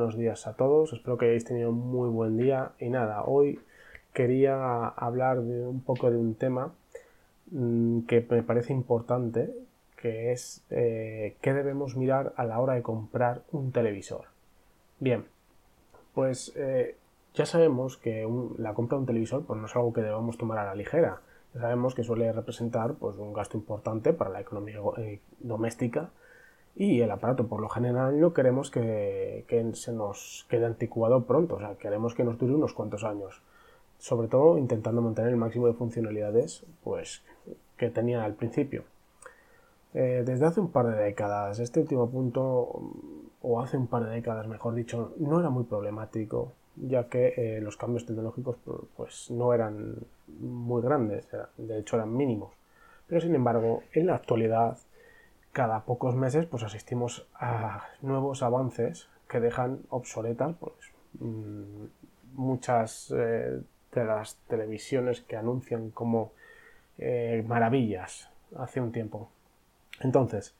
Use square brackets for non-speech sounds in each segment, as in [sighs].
buenos días a todos, espero que hayáis tenido un muy buen día y nada, hoy quería hablar de un poco de un tema mm, que me parece importante, que es eh, qué debemos mirar a la hora de comprar un televisor. Bien, pues eh, ya sabemos que la compra de un televisor pues, no es algo que debamos tomar a la ligera. Ya sabemos que suele representar pues, un gasto importante para la economía eh, doméstica y el aparato por lo general no queremos que, se nos quede anticuado pronto, o sea, queremos que nos dure unos cuantos años. Sobre todo intentando mantener el máximo de funcionalidades pues, que tenía al principio. Eh, desde hace un par de décadas, este último punto, o hace un par de décadas mejor dicho, no era muy problemático, ya que eh, los cambios tecnológicos pues, no eran muy grandes, de hecho eran mínimos. Pero sin embargo, en la actualidad cada pocos meses pues asistimos a nuevos avances que dejan obsoletas pues, mm, muchas eh, de las televisiones que anuncian como eh, maravillas hace un tiempo. Entonces,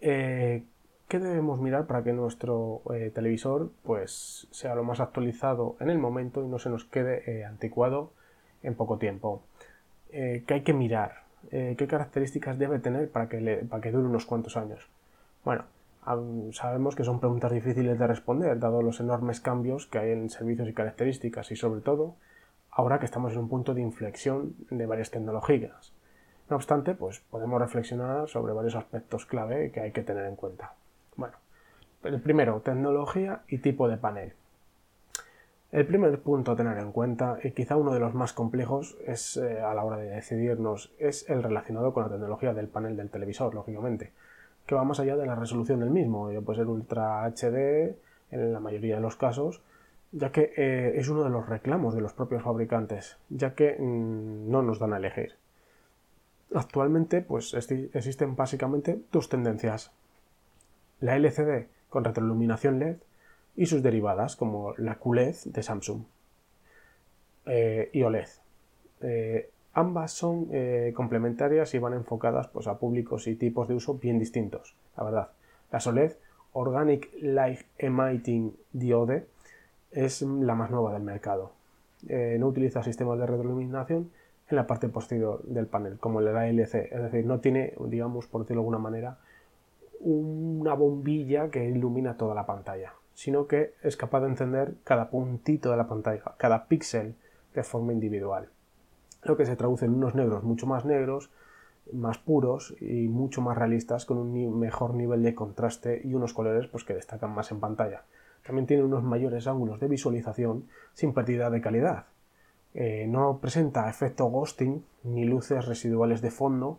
eh, ¿qué debemos mirar para que nuestro televisor pues, sea lo más actualizado en el momento y no se nos quede anticuado en poco tiempo? ¿Qué hay que mirar? Eh, qué características debe tener para que, para que dure unos cuantos años. Bueno, sabemos que son preguntas difíciles de responder, dado los enormes cambios que hay en servicios y características, y sobre todo ahora que estamos en un punto de inflexión de varias tecnologías. No obstante, pues podemos reflexionar sobre varios aspectos clave que hay que tener en cuenta. Bueno, el primero, tecnología y tipo de panel. El primer punto a tener en cuenta, y quizá uno de los más complejos es eh, a la hora de decidirnos, es el relacionado con la tecnología del panel del televisor, lógicamente, que va más allá de la resolución del mismo, puede ser Ultra HD en la mayoría de los casos, ya que eh, es uno de los reclamos de los propios fabricantes, ya que mm, no nos dan a elegir. Actualmente, pues existen básicamente dos tendencias. La LCD con retroiluminación LED y sus derivadas como la QLED de Samsung eh, y OLED. Eh, ambas son eh, complementarias y van enfocadas pues, a públicos y tipos de uso bien distintos, la verdad. La OLED, Organic Light Emitting Diode, es la más nueva del mercado. no utiliza sistemas de retroiluminación en la parte posterior del panel, como el ALC, es decir, no tiene, digamos, por decirlo de alguna manera, una bombilla que ilumina toda la pantalla sino que es capaz de encender cada puntito de la pantalla, cada píxel de forma individual. Lo que se traduce en unos negros mucho más negros, más puros y mucho más realistas con un mejor nivel de contraste y unos colores pues, que destacan más en pantalla. También tiene unos mayores ángulos de visualización sin pérdida de calidad. Eh, no presenta efecto ghosting ni luces residuales de fondo,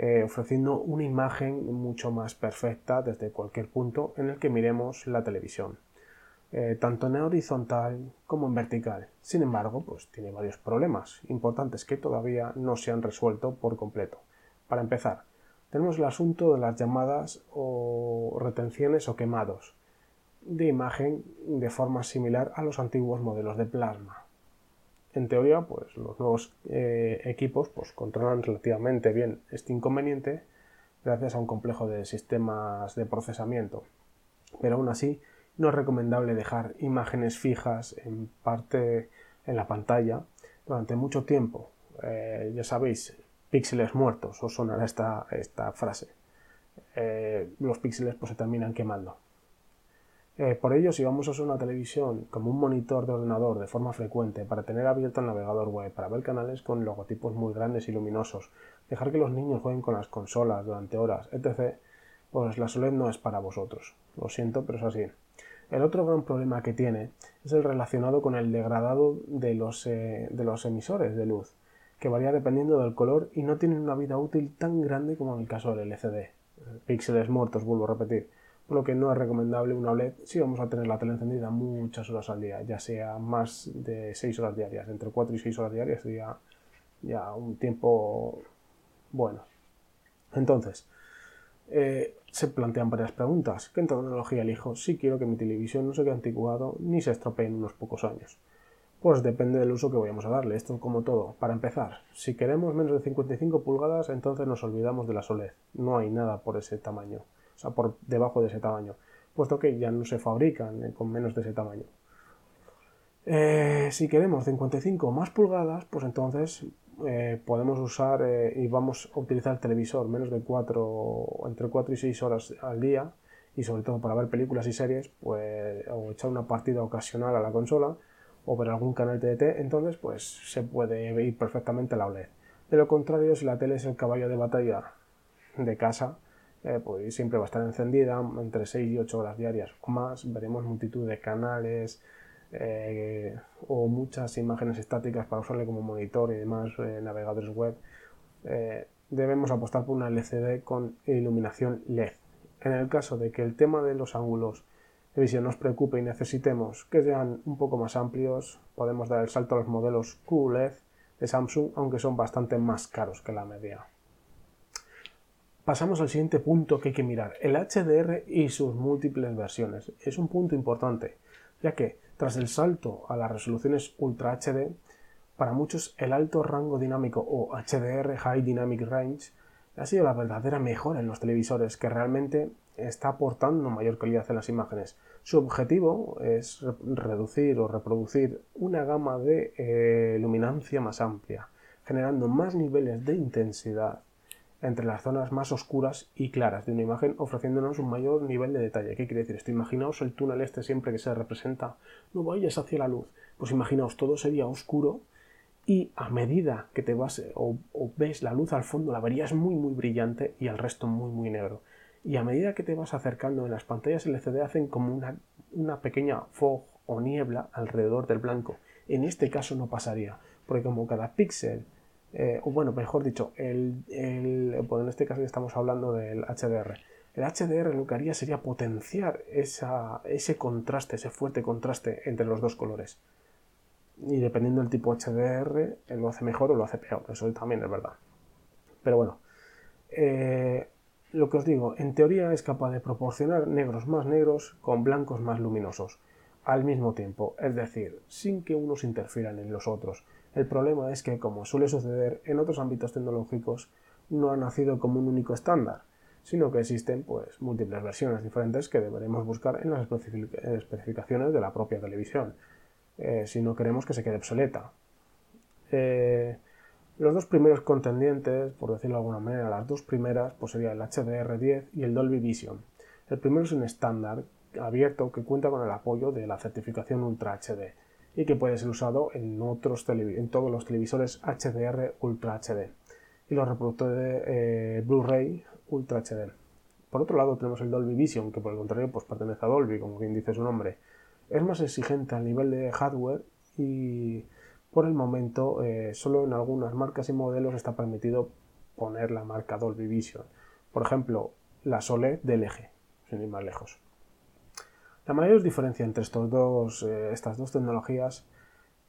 eh, ofreciendo una imagen mucho más perfecta desde cualquier punto en el que miremos la televisión, eh, tanto en horizontal como en vertical. Sin embargo, pues tiene varios problemas importantes que todavía no se han resuelto por completo. Para empezar, tenemos el asunto de las llamadas o retenciones o quemados de imagen de forma similar a los antiguos modelos de plasma en teoría, pues los nuevos eh, equipos pues, controlan relativamente bien este inconveniente gracias a un complejo de sistemas de procesamiento. Pero aún así, no es recomendable dejar imágenes fijas en parte en la pantalla durante mucho tiempo. Eh, ya sabéis, píxeles muertos, os sonará esta, esta frase. Eh, los píxeles pues, se terminan quemando. Eh, por ello, si vamos a usar una televisión como un monitor de ordenador de forma frecuente para tener abierto el navegador web, para ver canales con logotipos muy grandes y luminosos, dejar que los niños jueguen con las consolas durante horas, etc., pues la SOLED no es para vosotros. Lo siento, pero es así. El otro gran problema que tiene es el relacionado con el degradado de los, eh, de los emisores de luz, que varía dependiendo del color y no tienen una vida útil tan grande como en el caso del LCD. Píxeles muertos, vuelvo a repetir por lo que no es recomendable una OLED si vamos a tener la tele encendida muchas horas al día, ya sea más de 6 horas diarias, entre 4 y 6 horas diarias sería ya un tiempo bueno. Entonces, eh, se plantean varias preguntas. ¿Qué tecnología elijo si quiero que mi televisión no se quede anticuado ni se estropee en unos pocos años? Pues depende del uso que vayamos a darle. Esto como todo. Para empezar, si queremos menos de 55 pulgadas, entonces nos olvidamos de la OLED. No hay nada por ese tamaño o sea, por debajo de ese tamaño. puesto que ya no se fabrican eh, con menos de ese tamaño. Eh, si queremos 55 más pulgadas, pues entonces eh, podemos usar y vamos a utilizar el televisor menos de 4, entre 4 y 6 horas al día, y sobre todo para ver películas y series, pues, o echar una partida ocasional a la consola, o ver algún canal TDT, entonces pues se puede ir perfectamente la OLED. De lo contrario, si la tele es el caballo de batalla de casa, eh, pues siempre va a estar encendida entre 6 y 8 horas diarias o más. Veremos multitud de canales eh, o muchas imágenes estáticas para usarle como monitor y demás eh, navegadores web. debemos apostar por una LCD con iluminación LED. En el caso de que el tema de los ángulos de visión nos preocupe y necesitemos que sean un poco más amplios, podemos dar el salto a los modelos QLED de Samsung, aunque son bastante más caros que la media. Pasamos al siguiente punto que hay que mirar, el HDR y sus múltiples versiones. Es un punto importante, ya que tras el salto a las resoluciones Ultra HD, para muchos el alto rango dinámico o HDR High Dynamic Range ha sido la verdadera mejora en los televisores que realmente está aportando mayor calidad en las imágenes. Su objetivo es reducir o reproducir una gama de eh, luminancia más amplia, generando más niveles de intensidad entre las zonas más oscuras y claras de una imagen, ofreciéndonos un mayor nivel de detalle. ¿Qué quiere decir esto? Imaginaos el túnel este siempre que se representa, no vayas hacia la luz. Pues imaginaos, todo sería oscuro y a medida que te vas o, ves la luz al fondo, la verías muy muy brillante y al resto muy muy negro y a medida que te vas acercando en las pantallas LCD hacen como una, pequeña fog o niebla alrededor del blanco. En este caso no pasaría, porque como cada píxel, eh, o bueno, mejor dicho, en este caso estamos hablando del HDR. El HDR lo que haría sería potenciar ese contraste, ese fuerte contraste entre los dos colores. Y dependiendo del tipo HDR, lo hace mejor o lo hace peor, eso también es verdad. Pero bueno, eh, lo que os digo, en teoría es capaz de proporcionar negros más negros con blancos más luminosos al mismo tiempo, es decir, sin que unos interfieran en los otros. El problema es que, como suele suceder en otros ámbitos tecnológicos, no ha nacido como un único estándar, sino que existen pues múltiples versiones diferentes que deberemos buscar en las especificaciones de la propia televisión, eh, si no queremos que se quede obsoleta. Eh, los dos primeros contendientes, por decirlo de alguna manera, las dos primeras, pues sería el HDR10 y el Dolby Vision. El primero es un estándar abierto que cuenta con el apoyo de la certificación Ultra HD y que puede ser usado en, otros en todos los televisores HDR Ultra HD y los reproductores de eh, Blu-ray Ultra HD. Por otro lado tenemos el Dolby Vision, que por el contrario pues pertenece a Dolby, como bien dice su nombre. Es más exigente a nivel de hardware y por el momento, eh, solo en algunas marcas y modelos está permitido poner la marca Dolby Vision. Por ejemplo, la Sole del eje, sin ir más lejos. La mayor diferencia entre estos dos, eh, estas dos tecnologías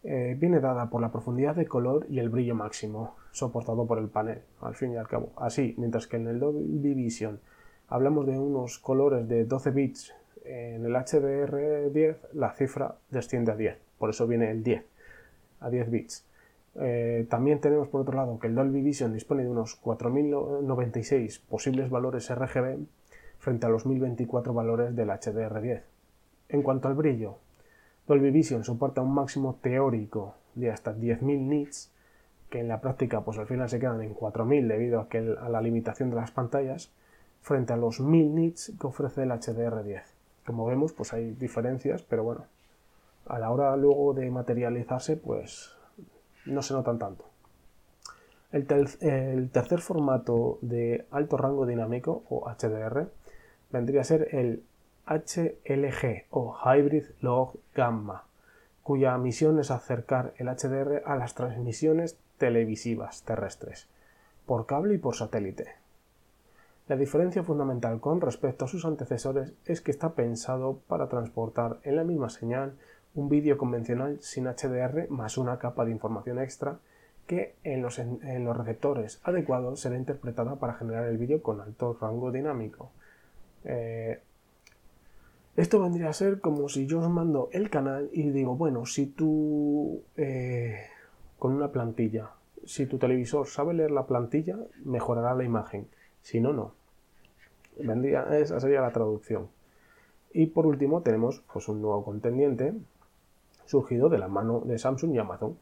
eh, viene dada por la profundidad de color y el brillo máximo soportado por el panel, al fin y al cabo. Así, mientras que en el Dolby Vision hablamos de unos colores de 12 bits, en el HDR10 la cifra desciende a 10, por eso viene el 10 a 10 bits. Eh, también tenemos por otro lado que el Dolby Vision dispone de unos 4096 posibles valores RGB frente a los 1024 valores del HDR10. En cuanto al brillo, Dolby Vision soporta un máximo teórico de hasta 10.000 nits, que en la práctica pues al final se quedan en 4.000 debido a, la limitación de las pantallas, frente a los 1.000 nits que ofrece el HDR10. Como vemos, pues hay diferencias, pero bueno, a la hora luego de materializarse, pues no se notan tanto. El, tercer formato de alto rango dinámico, o HDR, vendría a ser el HLG o Hybrid Log Gamma, cuya misión es acercar el HDR a las transmisiones televisivas terrestres, por cable y por satélite. La diferencia fundamental con respecto a sus antecesores es que está pensado para transportar en la misma señal un vídeo convencional sin HDR más una capa de información extra que en los, en los receptores adecuados será interpretada para generar el vídeo con alto rango dinámico. Eh, esto vendría a ser como si yo os mando el canal y digo, bueno, si tú eh, con una plantilla, si tu televisor sabe leer la plantilla, mejorará la imagen. Si no, no. Vendría, esa sería la traducción. Y por último tenemos pues, un nuevo contendiente surgido de la mano de Samsung y Amazon,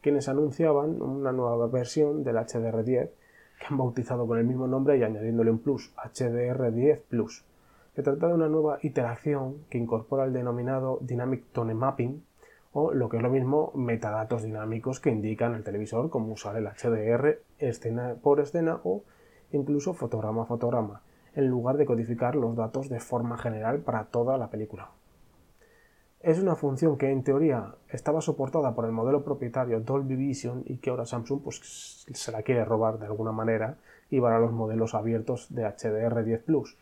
quienes anunciaban una nueva versión del HDR10 que han bautizado con el mismo nombre y añadiéndole un plus, HDR10 Plus. Se trata de una nueva iteración que incorpora el denominado Dynamic Tone Mapping o lo que es lo mismo metadatos dinámicos que indican el televisor cómo usar el HDR escena por escena o incluso fotograma a fotograma, en lugar de codificar los datos de forma general para toda la película. Es una función que en teoría estaba soportada por el modelo propietario Dolby Vision y que ahora Samsung pues, se la quiere robar de alguna manera y para los modelos abiertos de HDR10 Plus.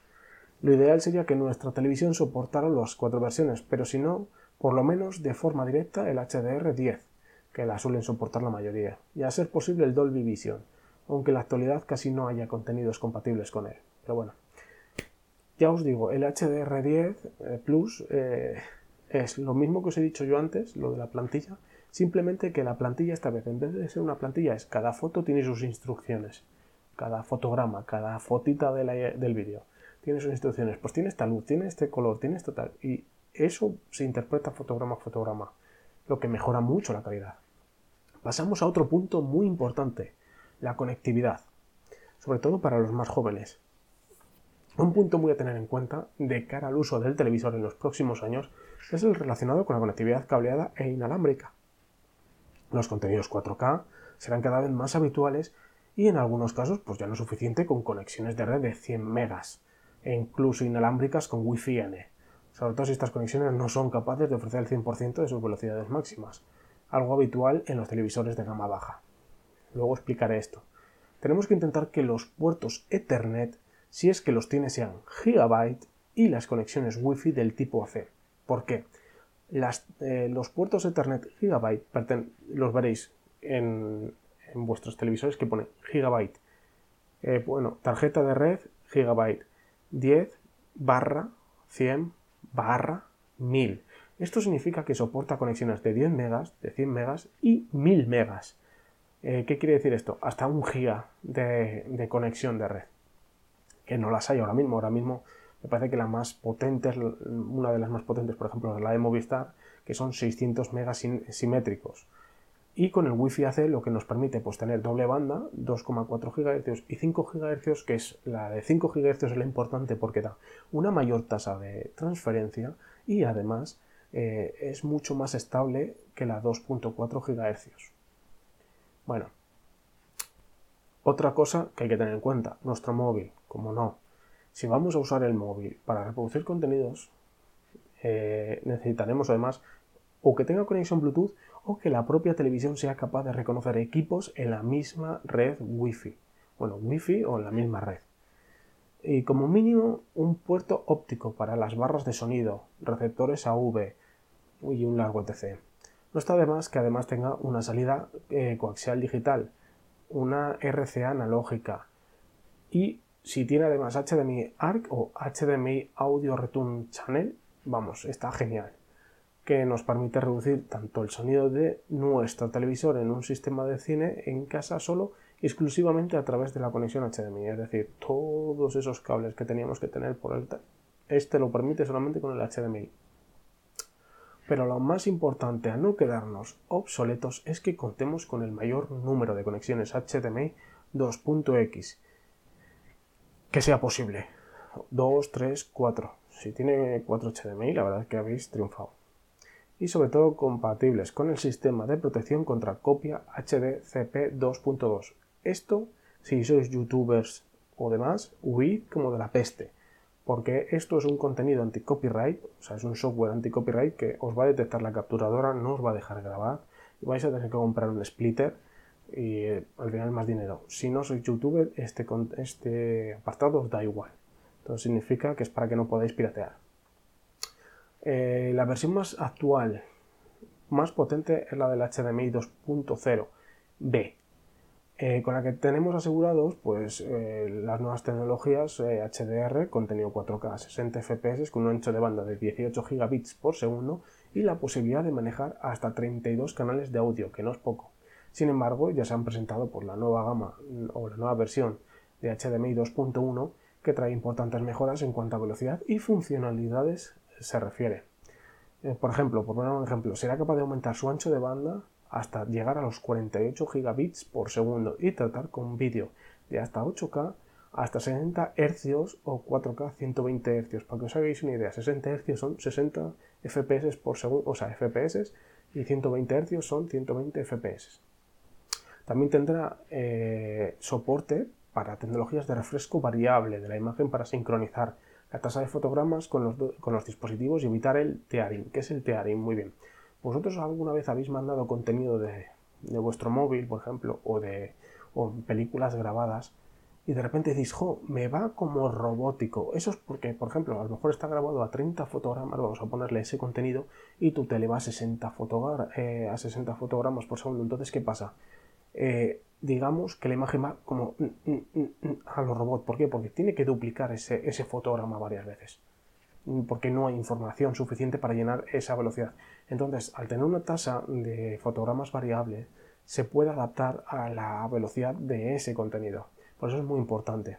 Lo ideal sería que nuestra televisión soportara las cuatro versiones, pero si no, por lo menos de forma directa el HDR10, que la suelen soportar la mayoría, y a ser posible el Dolby Vision, aunque en la actualidad casi no haya contenidos compatibles con él. Pero bueno, ya os digo, el HDR10 eh, Plus eh, es lo mismo que os he dicho yo antes, lo de la plantilla, simplemente que la plantilla esta vez, en vez de ser una plantilla, es cada foto tiene sus instrucciones, cada fotograma, cada fotita del vídeo tiene sus instrucciones, pues tiene esta luz, tiene este color, tiene esto tal, y eso se interpreta fotograma a fotograma, lo que mejora mucho la calidad. Pasamos a otro punto muy importante, la conectividad, sobre todo para los más jóvenes. Un punto muy a tener en cuenta de cara al uso del televisor en los próximos años es el relacionado con la conectividad cableada e inalámbrica. Los contenidos 4K serán cada vez más habituales y en algunos casos pues ya no es suficiente con conexiones de red de 100 megas e incluso inalámbricas con Wi-Fi N, sobre todo si estas conexiones no son capaces de ofrecer el 100% de sus velocidades máximas, algo habitual en los televisores de gama baja. Luego explicaré esto. Tenemos que intentar que los puertos Ethernet si es que los tiene sean Gigabyte y las conexiones Wi-Fi del tipo AC. ¿Por qué? Eh, los puertos Ethernet Gigabyte los veréis en, vuestros televisores que pone Gigabyte. Eh, bueno, tarjeta de red Gigabyte 10 barra 100 barra 1000. Esto significa que soporta conexiones de 10 megas, de 100 megas y 1000 megas. Eh, ¿Qué quiere decir esto? Hasta un giga de conexión de red que no las hay ahora mismo. Ahora mismo me parece que la más potente, una de las más potentes, por ejemplo, es la de Movistar, que son 600 megas simétricos. Y con el Wi-Fi AC lo que nos permite pues, tener doble banda, 2,4 GHz y 5 GHz, que es la de 5 GHz es la importante porque da una mayor tasa de transferencia y además eh, es mucho más estable que la 2.4 GHz. Bueno, otra cosa que hay que tener en cuenta, nuestro móvil, como no. Si vamos a usar el móvil para reproducir contenidos, eh, necesitaremos además o que tenga conexión Bluetooth que la propia televisión sea capaz de reconocer equipos en la misma red Wi-Fi. Bueno, Wi-Fi o en la misma red. Y como mínimo un puerto óptico para las barras de sonido, receptores AV y un largo etc. No está de más que además tenga una salida eh, coaxial digital, una RCA analógica y si tiene además HDMI ARC o HDMI Audio Return Channel, vamos, está genial. Que nos permite reducir tanto el sonido de nuestro televisor en un sistema de cine en casa solo exclusivamente a través de la conexión HDMI. Es decir, todos esos cables que teníamos que tener por el... Este lo permite solamente con el HDMI. Pero lo más importante a no quedarnos obsoletos es que contemos con el mayor número de conexiones HDMI 2.x que sea posible. 2, 3, 4. Si tiene 4 HDMI, la verdad es que habéis triunfado. Y sobre todo compatibles con el sistema de protección contra copia HDCP 2.2. Esto, si sois youtubers o demás, huid como de la peste porque esto es un contenido anti-copyright, o sea, es un software anti-copyright que os va a detectar la capturadora, no os va a dejar grabar y vais a tener que comprar un splitter y eh, al final más dinero. Si no sois youtuber, este, este apartado os da igual. Entonces significa que es para que no podáis piratear. Eh, la versión más actual, más potente, es la del HDMI 2.0 B. Con la que tenemos asegurados pues, eh, las nuevas tecnologías HDR, eh, contenido 4K 60 FPS con un ancho de banda de 18 gigabits por segundo y la posibilidad de manejar hasta 32 canales de audio, que no es poco. Sin embargo, ya se han presentado por la nueva gama o la nueva versión de HDMI 2.1 que trae importantes mejoras en cuanto a velocidad y funcionalidades se refiere. Eh, por ejemplo, por poner un ejemplo, será capaz de aumentar su ancho de banda hasta llegar a los 48 gigabits por segundo y tratar con vídeo de hasta 8K hasta 60 Hz o 4K 120 Hz. Para que os hagáis una idea, 60 Hz son 60 FPS por segundo, o sea, FPS y 120 Hz son 120 FPS. También tendrá eh, soporte para tecnologías de refresco variable de la imagen para sincronizar la tasa de fotogramas con los, dispositivos y evitar el tearing. ¿Qué es el tearing? Muy bien. ¿Vosotros alguna vez habéis mandado contenido de, vuestro móvil, por ejemplo, o de películas grabadas y de repente decís, jo, me va como robótico. Eso es porque, por ejemplo, a lo mejor está grabado a 30 fotogramas, vamos a ponerle ese contenido, y tu tele va a 60, eh, a 60 fotogramas por segundo. Entonces, ¿qué pasa? Eh, digamos que la imagen va como mm, mm, mm, a los robots. ¿Por qué? Porque tiene que duplicar ese, ese fotograma varias veces. Porque no hay información suficiente para llenar esa velocidad. Entonces, al tener una tasa de fotogramas variable, se puede adaptar a la velocidad de ese contenido. Por eso es muy importante.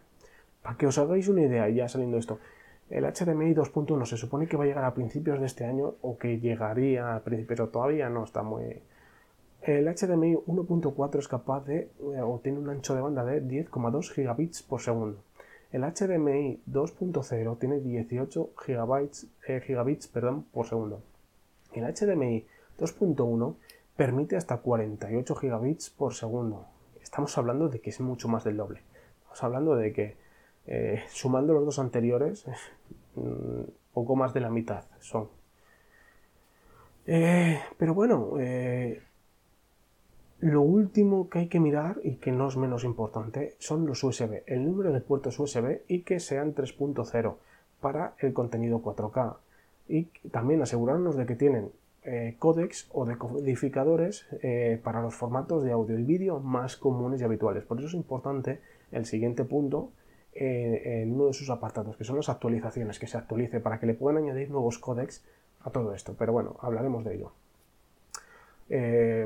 Para que os hagáis una idea, ya saliendo esto, el HDMI 2.1 se supone que va a llegar a principios de este año o que llegaría a principios, pero todavía no está muy... El HDMI 1.4 es capaz de, eh, o tiene un ancho de banda de 10,2 gigabits por segundo. El HDMI 2.0 tiene 18 gigabytes, eh, gigabits perdón, por segundo. El HDMI 2.1 permite hasta 48 gigabits por segundo. Estamos hablando de que es mucho más del doble. Estamos hablando de que, eh, sumando los dos anteriores, [laughs] mm, poco más de la mitad son. Pero bueno, eh, lo último que hay que mirar y que no es menos importante son los USB, el número de puertos USB y que sean 3.0 para el contenido 4K. Y también asegurarnos de que tienen eh, códex o decodificadores eh, para los formatos de audio y vídeo más comunes y habituales. Por eso es importante el siguiente punto eh, en uno de sus apartados, que son las actualizaciones, que se actualice para que le puedan añadir nuevos códex a todo esto. Pero bueno, hablaremos de ello.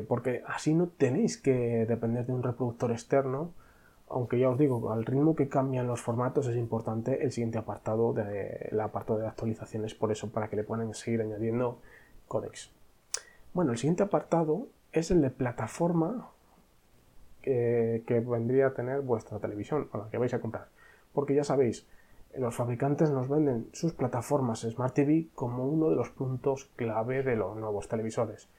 Porque así no tenéis que depender de un reproductor externo, aunque ya os digo, al ritmo que cambian los formatos es importante el siguiente apartado, de, el apartado de actualizaciones, por eso, para que le puedan seguir añadiendo Codex. Bueno, el siguiente apartado es el de plataforma que, vendría a tener vuestra televisión o la que vais a comprar. Porque ya sabéis, los fabricantes nos venden sus plataformas Smart TV como uno de los puntos clave de los nuevos televisores,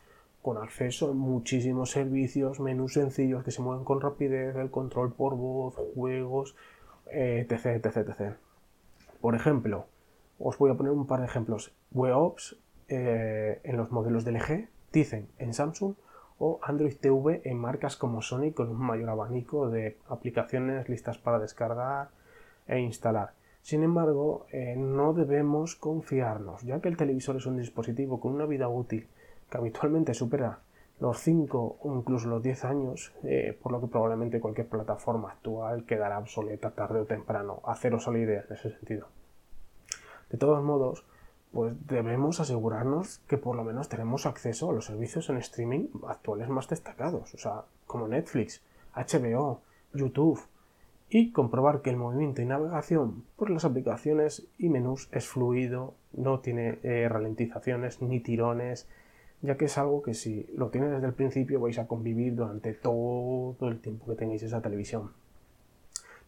con acceso a muchísimos servicios, menús sencillos que se mueven con rapidez, el control por voz, juegos, etc, etc, etc. Por ejemplo, os voy a poner un par de ejemplos. WebOps eh, en los modelos de LG, Tizen en Samsung o Android TV en marcas como Sony con un mayor abanico de aplicaciones listas para descargar e instalar. Sin embargo, eh, no debemos confiarnos, ya que el televisor es un dispositivo con una vida útil habitualmente supera los 5 o incluso los 10 años, eh, por lo que probablemente cualquier plataforma actual quedará obsoleta tarde o temprano. Haceros la idea en ese sentido. De todos modos, pues debemos asegurarnos que por lo menos tenemos acceso a los servicios en streaming actuales más destacados, o sea, como Netflix, HBO, YouTube, y comprobar que el movimiento y navegación por las aplicaciones y menús es fluido, no tiene eh, ralentizaciones ni tirones, ya que es algo que si lo tienes desde el principio vais a convivir durante todo el tiempo que tengáis esa televisión.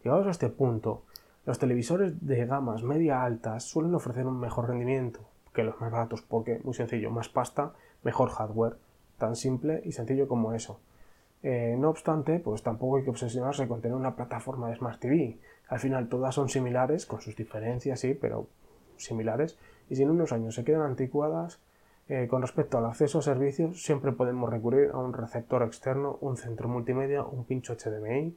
Llegados a este punto, los televisores de gamas media altas suelen ofrecer un mejor rendimiento que los más baratos porque, muy sencillo, más pasta, mejor hardware, tan simple y sencillo como eso. Eh, no obstante, pues tampoco hay que obsesionarse con tener una plataforma de Smart TV. Al final todas son similares, con sus diferencias, sí, pero similares. Y si en unos años se quedan anticuadas, eh, con respecto al acceso a servicios, siempre podemos recurrir a un receptor externo, un centro multimedia, un pincho HDMI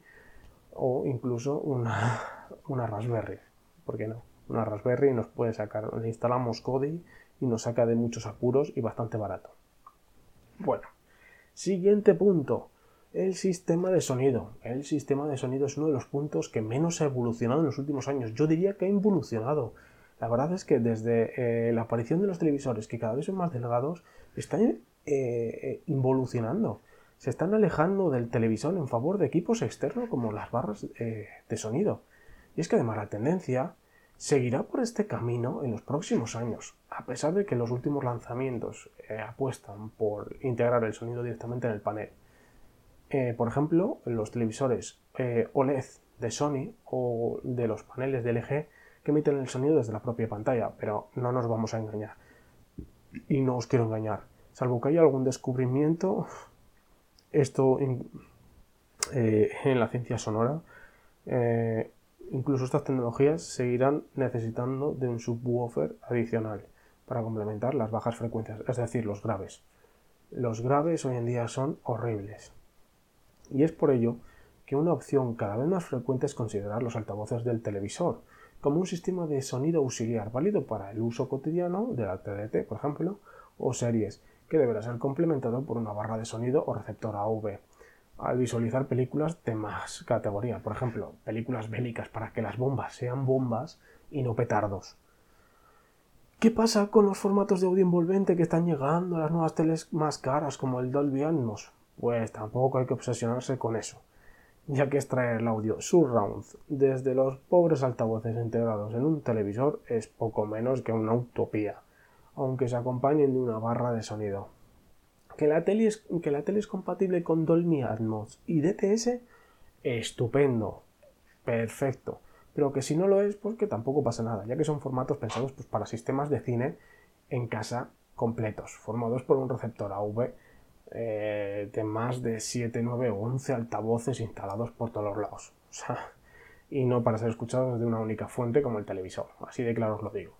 o incluso una, [laughs] una Raspberry. ¿Por qué no? Una Raspberry nos puede sacar, le instalamos Kodi y nos saca de muchos apuros y bastante barato. Bueno, siguiente punto. El sistema de sonido. El sistema de sonido es uno de los puntos que menos ha evolucionado en los últimos años. Yo diría que ha involucionado. La verdad es que desde eh, la aparición de los televisores, que cada vez son más delgados, están eh, eh, involucionando se están alejando del televisor en favor de equipos externos como las barras de sonido. Y es que además la tendencia seguirá por este camino en los próximos años, a pesar de que los últimos lanzamientos apuestan por integrar el sonido directamente en el panel. Por ejemplo, los televisores OLED de Sony o de los paneles de LG que emiten el sonido desde la propia pantalla, pero no nos vamos a engañar. Y no os quiero engañar. Salvo que haya algún descubrimiento, [sighs] esto en la ciencia sonora Incluso estas tecnologías seguirán necesitando de un subwoofer adicional para complementar las bajas frecuencias, es decir, los graves. Los graves hoy en día son horribles. Y es por ello que una opción cada vez más frecuente es considerar los altavoces del televisor como un sistema de sonido auxiliar válido para el uso cotidiano de la TDT, por ejemplo, o series, que deberá ser complementado por una barra de sonido o receptor AV al visualizar películas de más categoría. Por ejemplo, películas bélicas para que las bombas sean bombas y no petardos. ¿Qué pasa con los formatos de audio envolvente que están llegando a las nuevas teles más caras como el Dolby Atmos? Pues tampoco hay que obsesionarse con eso, ya que extraer el audio surround desde los pobres altavoces integrados en un televisor es poco menos que una utopía, aunque se acompañen de una barra de sonido. ¿Que la, tele es, que la tele es compatible con Dolby Atmos y DTS? Estupendo. Perfecto. Pero que si no lo es, pues que tampoco pasa nada, ya que son formatos pensados pues, para sistemas de cine en casa completos, formados por un receptor AV eh, de más de 7, 9 o 11 altavoces instalados por todos los lados. y no para ser escuchados de una única fuente como el televisor. Así de claro os lo digo.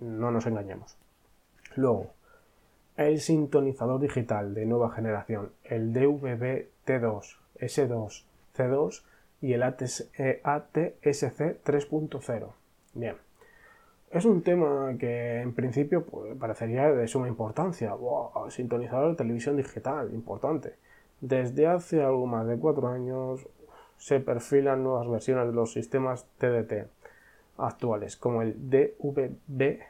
No nos engañemos. Luego, el sintonizador digital de nueva generación, el DVB-T2, S2, C2 y el ATSC 3.0. Bien. Es un tema que en principio pues, parecería de suma importancia. sintonizador de televisión digital, importante. Desde hace algo más de cuatro años se perfilan nuevas versiones de los sistemas TDT actuales, como el DVB-T2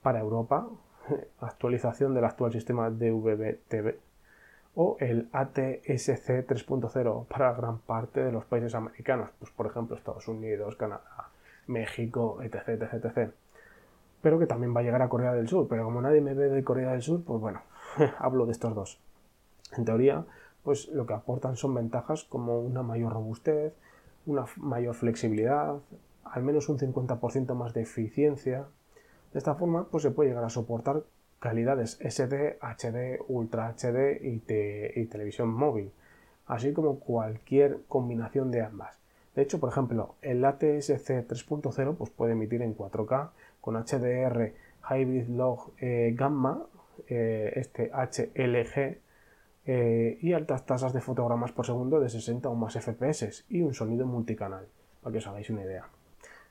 para Europa, [laughs] actualización del actual sistema DVB-TV o el ATSC 3.0 para gran parte de los países americanos, pues por ejemplo Estados Unidos, Canadá, México, etc, etc, etc. Pero que también va a llegar a Corea del Sur, pero como nadie me ve de Corea del Sur, pues bueno, [laughs] hablo de estos dos. En teoría, pues lo que aportan son ventajas como una mayor robustez, una mayor flexibilidad, al menos un 50% más de eficiencia, de esta forma, pues se puede llegar a soportar calidades SD, HD, Ultra HD y, televisión móvil, así como cualquier combinación de ambas. De hecho, por ejemplo, el ATSC 3.0 pues puede emitir en 4K con HDR Hybrid Log eh, Gamma, eh, este HLG, eh, y altas tasas de fotogramas por segundo de 60 o más FPS y un sonido multicanal, para que os hagáis una idea.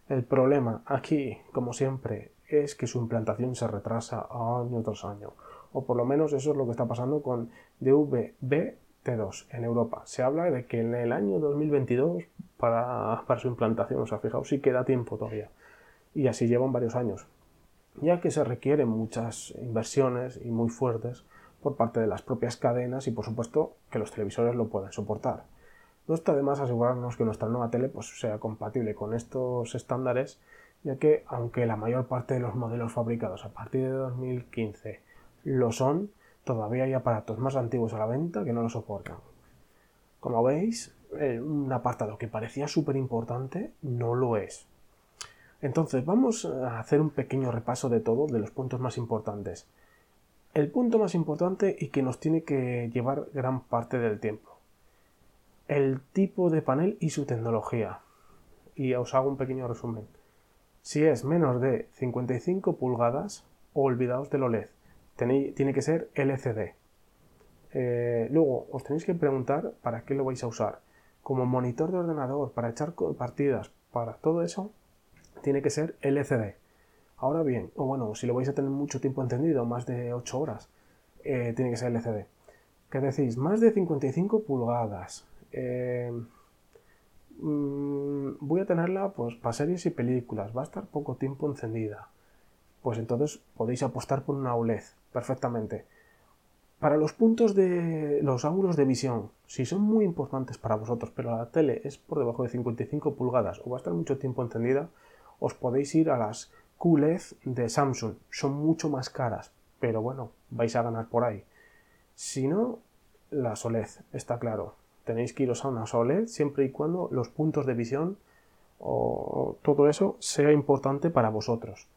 El problema aquí, como siempre, es que su implantación se retrasa año tras año. O por lo menos eso es lo que está pasando con DVB-T2 en Europa. Se habla de que en el año 2022 para, su implantación, o sea, fijaos, sí queda tiempo todavía. Y así llevan varios años. Ya que se requieren muchas inversiones y muy fuertes por parte de las propias cadenas y por supuesto que los televisores lo puedan soportar. No está de más asegurarnos que nuestra nueva tele pues, sea compatible con estos estándares ya que aunque la mayor parte de los modelos fabricados a partir de 2015 lo son, todavía hay aparatos más antiguos a la venta que no lo soportan. Como veis, eh, un apartado que parecía súper importante no lo es. Entonces vamos a hacer un pequeño repaso de todo, de los puntos más importantes. El punto más importante y que nos tiene que llevar gran parte del tiempo. El tipo de panel y su tecnología. Y os hago un pequeño resumen. Si es menos de 55 pulgadas, olvidaos del OLED. Tiene que ser LCD. Eh, luego, os tenéis que preguntar para qué lo vais a usar. Como monitor de ordenador, para echar partidas, para todo eso, tiene que ser LCD. Ahora bien, o bueno, si lo vais a tener mucho tiempo encendido, más de 8 horas, eh, tiene que ser LCD. ¿Qué decís? Más de 55 pulgadas. Eh, Mm, voy a tenerla pues para series y películas, va a estar poco tiempo encendida. Pues entonces podéis apostar por una OLED perfectamente. Para los puntos de los ángulos de visión, si son muy importantes para vosotros, pero la tele es por debajo de 55 pulgadas o va a estar mucho tiempo encendida, os podéis ir a las QLED de Samsung. Son mucho más caras, pero bueno, vais a ganar por ahí. Si no, la OLED, está claro. Tenéis que iros a una OLED siempre y cuando los puntos de visión o todo eso sea importante para vosotros.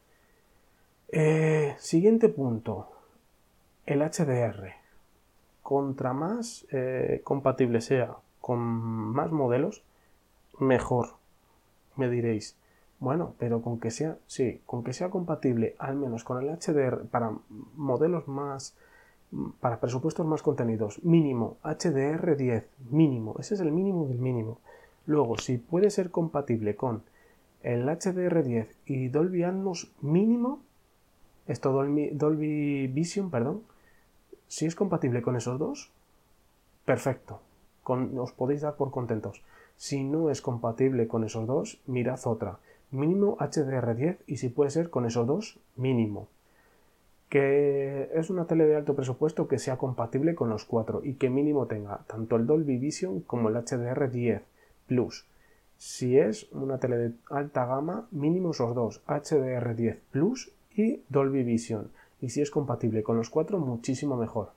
Eh, siguiente punto, el HDR. Contra más eh, compatible sea con más modelos, mejor. Me diréis, bueno, pero con que sea, sí, con que sea compatible al menos con el HDR para modelos más, para presupuestos más contenidos, mínimo HDR 10, mínimo, ese es el mínimo del mínimo. Luego, si puede ser compatible con el HDR 10 y Dolby Atmos mínimo, esto Dolby, Dolby Vision, perdón, si es compatible con esos dos, perfecto, os podéis dar por contentos. Si no es compatible con esos dos, mirad otra. Mínimo HDR10 y si puede ser con esos dos, mínimo. Que es una tele de alto presupuesto que sea compatible con los cuatro y que mínimo tenga tanto el Dolby Vision como el HDR10 Plus. Si es una tele de alta gama, mínimo esos dos, HDR10 Plus y Dolby Vision. Y si es compatible con los cuatro, muchísimo mejor.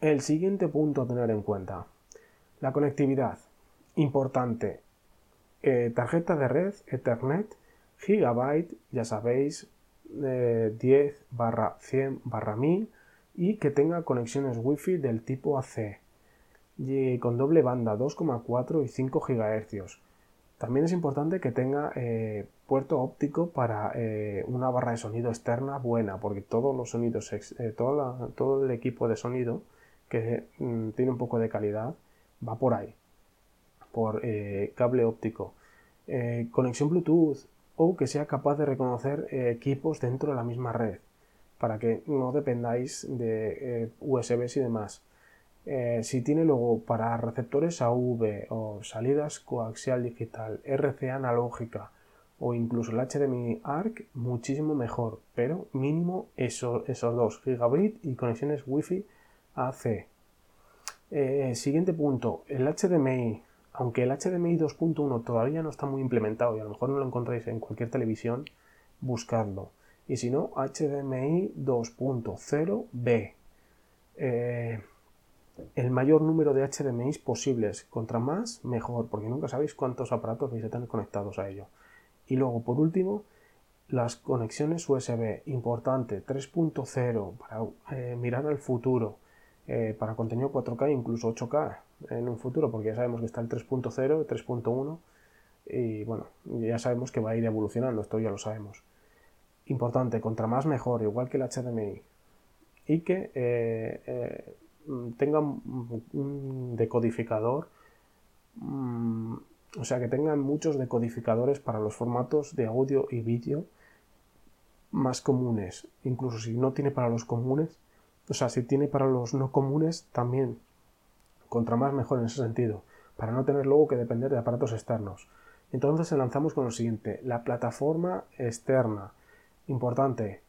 El siguiente punto a tener en cuenta. La conectividad. Importante. Eh, tarjeta de red Ethernet, Gigabyte, ya sabéis, 10 barra 100 barra 1000 y que tenga conexiones Wi-Fi del tipo AC y con doble banda 2,4 y 5 GHz. También es importante que tenga eh, puerto óptico para eh, una barra de sonido externa buena, porque todos los sonidos, eh, todo, el equipo de sonido que mm, tiene un poco de calidad va por ahí, por cable óptico. conexión Bluetooth o que sea capaz de reconocer equipos dentro de la misma red, para que no dependáis de USBs y demás. Eh, si tiene luego para receptores AV o salidas coaxial digital, RCA analógica o incluso el HDMI ARC, muchísimo mejor, pero mínimo esos dos, gigabit y conexiones Wi-Fi AC. Eh, siguiente punto, el HDMI. Aunque el HDMI 2.1 todavía no está muy implementado y a lo mejor no lo encontráis en cualquier televisión, buscadlo. Y si no, HDMI 2.0B el mayor número de HDMI posibles. Contra más, mejor, porque nunca sabéis cuántos aparatos vais a tener conectados a ello. Y luego, por último, las conexiones USB. Importante, 3.0 para eh, mirar al futuro. Eh, para contenido 4K, incluso 8K en un futuro, porque ya sabemos que está el 3.0, 3.1 y bueno, ya sabemos que va a ir evolucionando, esto ya lo sabemos. Importante, contra más mejor, igual que el HDMI. Y que eh, Mm, tengan un decodificador, mm, o sea, que tengan muchos decodificadores para los formatos de audio y vídeo más comunes. Incluso si no tiene para los comunes, o sea, si tiene para los no comunes, también. Contra más mejor en ese sentido, para no tener luego que depender de aparatos externos. Entonces lanzamos con lo siguiente, la plataforma externa. Importante,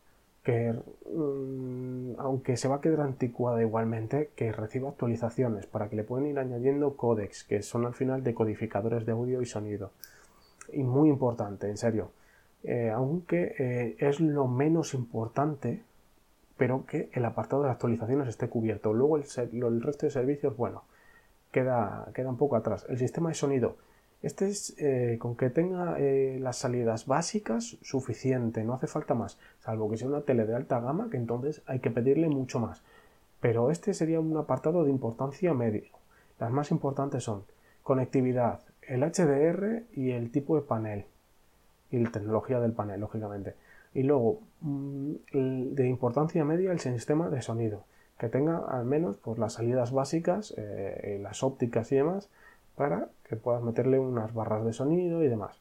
que mm, aunque se va a quedar anticuada igualmente, que reciba actualizaciones para que le puedan ir añadiendo códex, que son al final decodificadores de audio y sonido. Y muy importante, en serio. Eh, aunque eh, es lo menos importante, pero que el apartado de actualizaciones esté cubierto. Luego el, el resto de servicios, bueno, queda, queda un poco atrás. El sistema de sonido este es eh, con que tenga eh, las salidas básicas suficiente, no hace falta más, salvo que sea una tele de alta gama, que entonces hay que pedirle mucho más. Pero este sería un apartado de importancia media. Las más importantes son conectividad, el HDR y el tipo de panel. Y la tecnología del panel, lógicamente. Y luego, mm, de importancia media, el sistema de sonido. Que tenga al menos pues, las salidas básicas, eh, las ópticas y demás, para que puedas meterle unas barras de sonido y demás.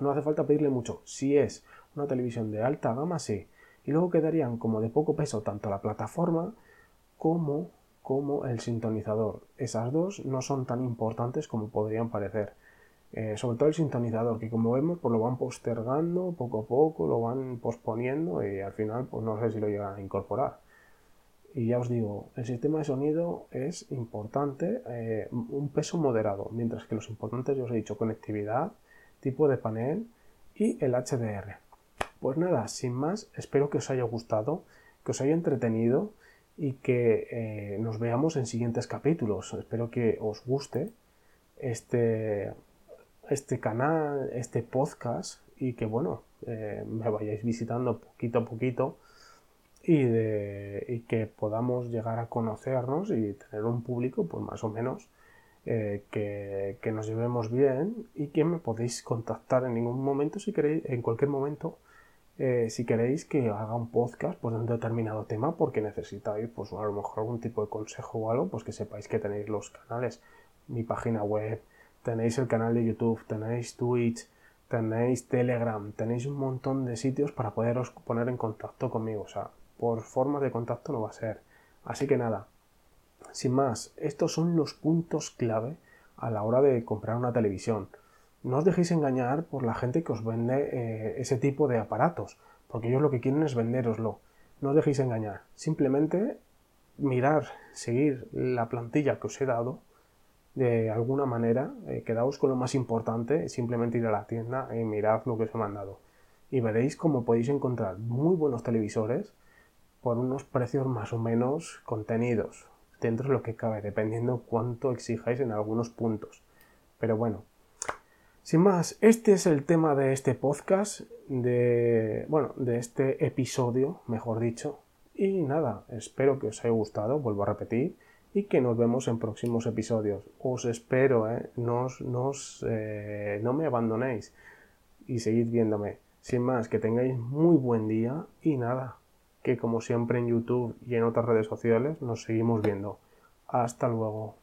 No hace falta pedirle mucho. Si es una televisión de alta gama, sí. Y luego quedarían como de poco peso tanto la plataforma como, como el sintonizador. Esas dos no son tan importantes como podrían parecer. Eh, sobre todo el sintonizador, que como vemos, pues lo van postergando poco a poco, lo van posponiendo y al final, pues no sé si lo llegan a incorporar. Y ya os digo, el sistema de sonido es importante, eh, un peso moderado, mientras que los importantes, ya os he dicho, conectividad, tipo de panel y el HDR. Pues nada, sin más, espero que os haya gustado, que os haya entretenido y que eh, nos veamos en siguientes capítulos. Espero que os guste este, este canal, este podcast y que bueno, eh, me vayáis visitando poquito a poquito y, de, que podamos llegar a conocernos y tener un público pues más o menos eh, que, nos llevemos bien y que me podéis contactar en ningún momento si queréis, en cualquier momento eh, si queréis que haga un podcast pues, de un determinado tema porque necesitáis pues, a lo mejor algún tipo de consejo o algo, pues que sepáis que tenéis los canales, mi página web, tenéis el canal de YouTube, tenéis Twitch, tenéis Telegram, tenéis un montón de sitios para poderos poner en contacto conmigo. O sea, por formas de contacto no va a ser. Así que nada, sin más, estos son los puntos clave a la hora de comprar una televisión. No os dejéis engañar por la gente que os vende eh, ese tipo de aparatos, porque ellos lo que quieren es venderoslo. No os dejéis engañar. Simplemente mirar, seguir la plantilla que os he dado de alguna manera, eh, quedaos con lo más importante, simplemente ir a la tienda y mirad lo que os he mandado. Y veréis cómo podéis encontrar muy buenos televisores por unos precios más o menos contenidos, dentro de lo que cabe, dependiendo cuánto exijáis en algunos puntos. Pero bueno, sin más, este es el tema de este podcast, de, bueno, de este episodio, mejor dicho. Y nada, espero que os haya gustado, vuelvo a repetir, y que nos vemos en próximos episodios. Os espero, ¿eh? eh, no me abandonéis y seguid viéndome. Sin más, que tengáis muy buen día y nada, que como siempre en YouTube y en otras redes sociales nos seguimos viendo. Hasta luego.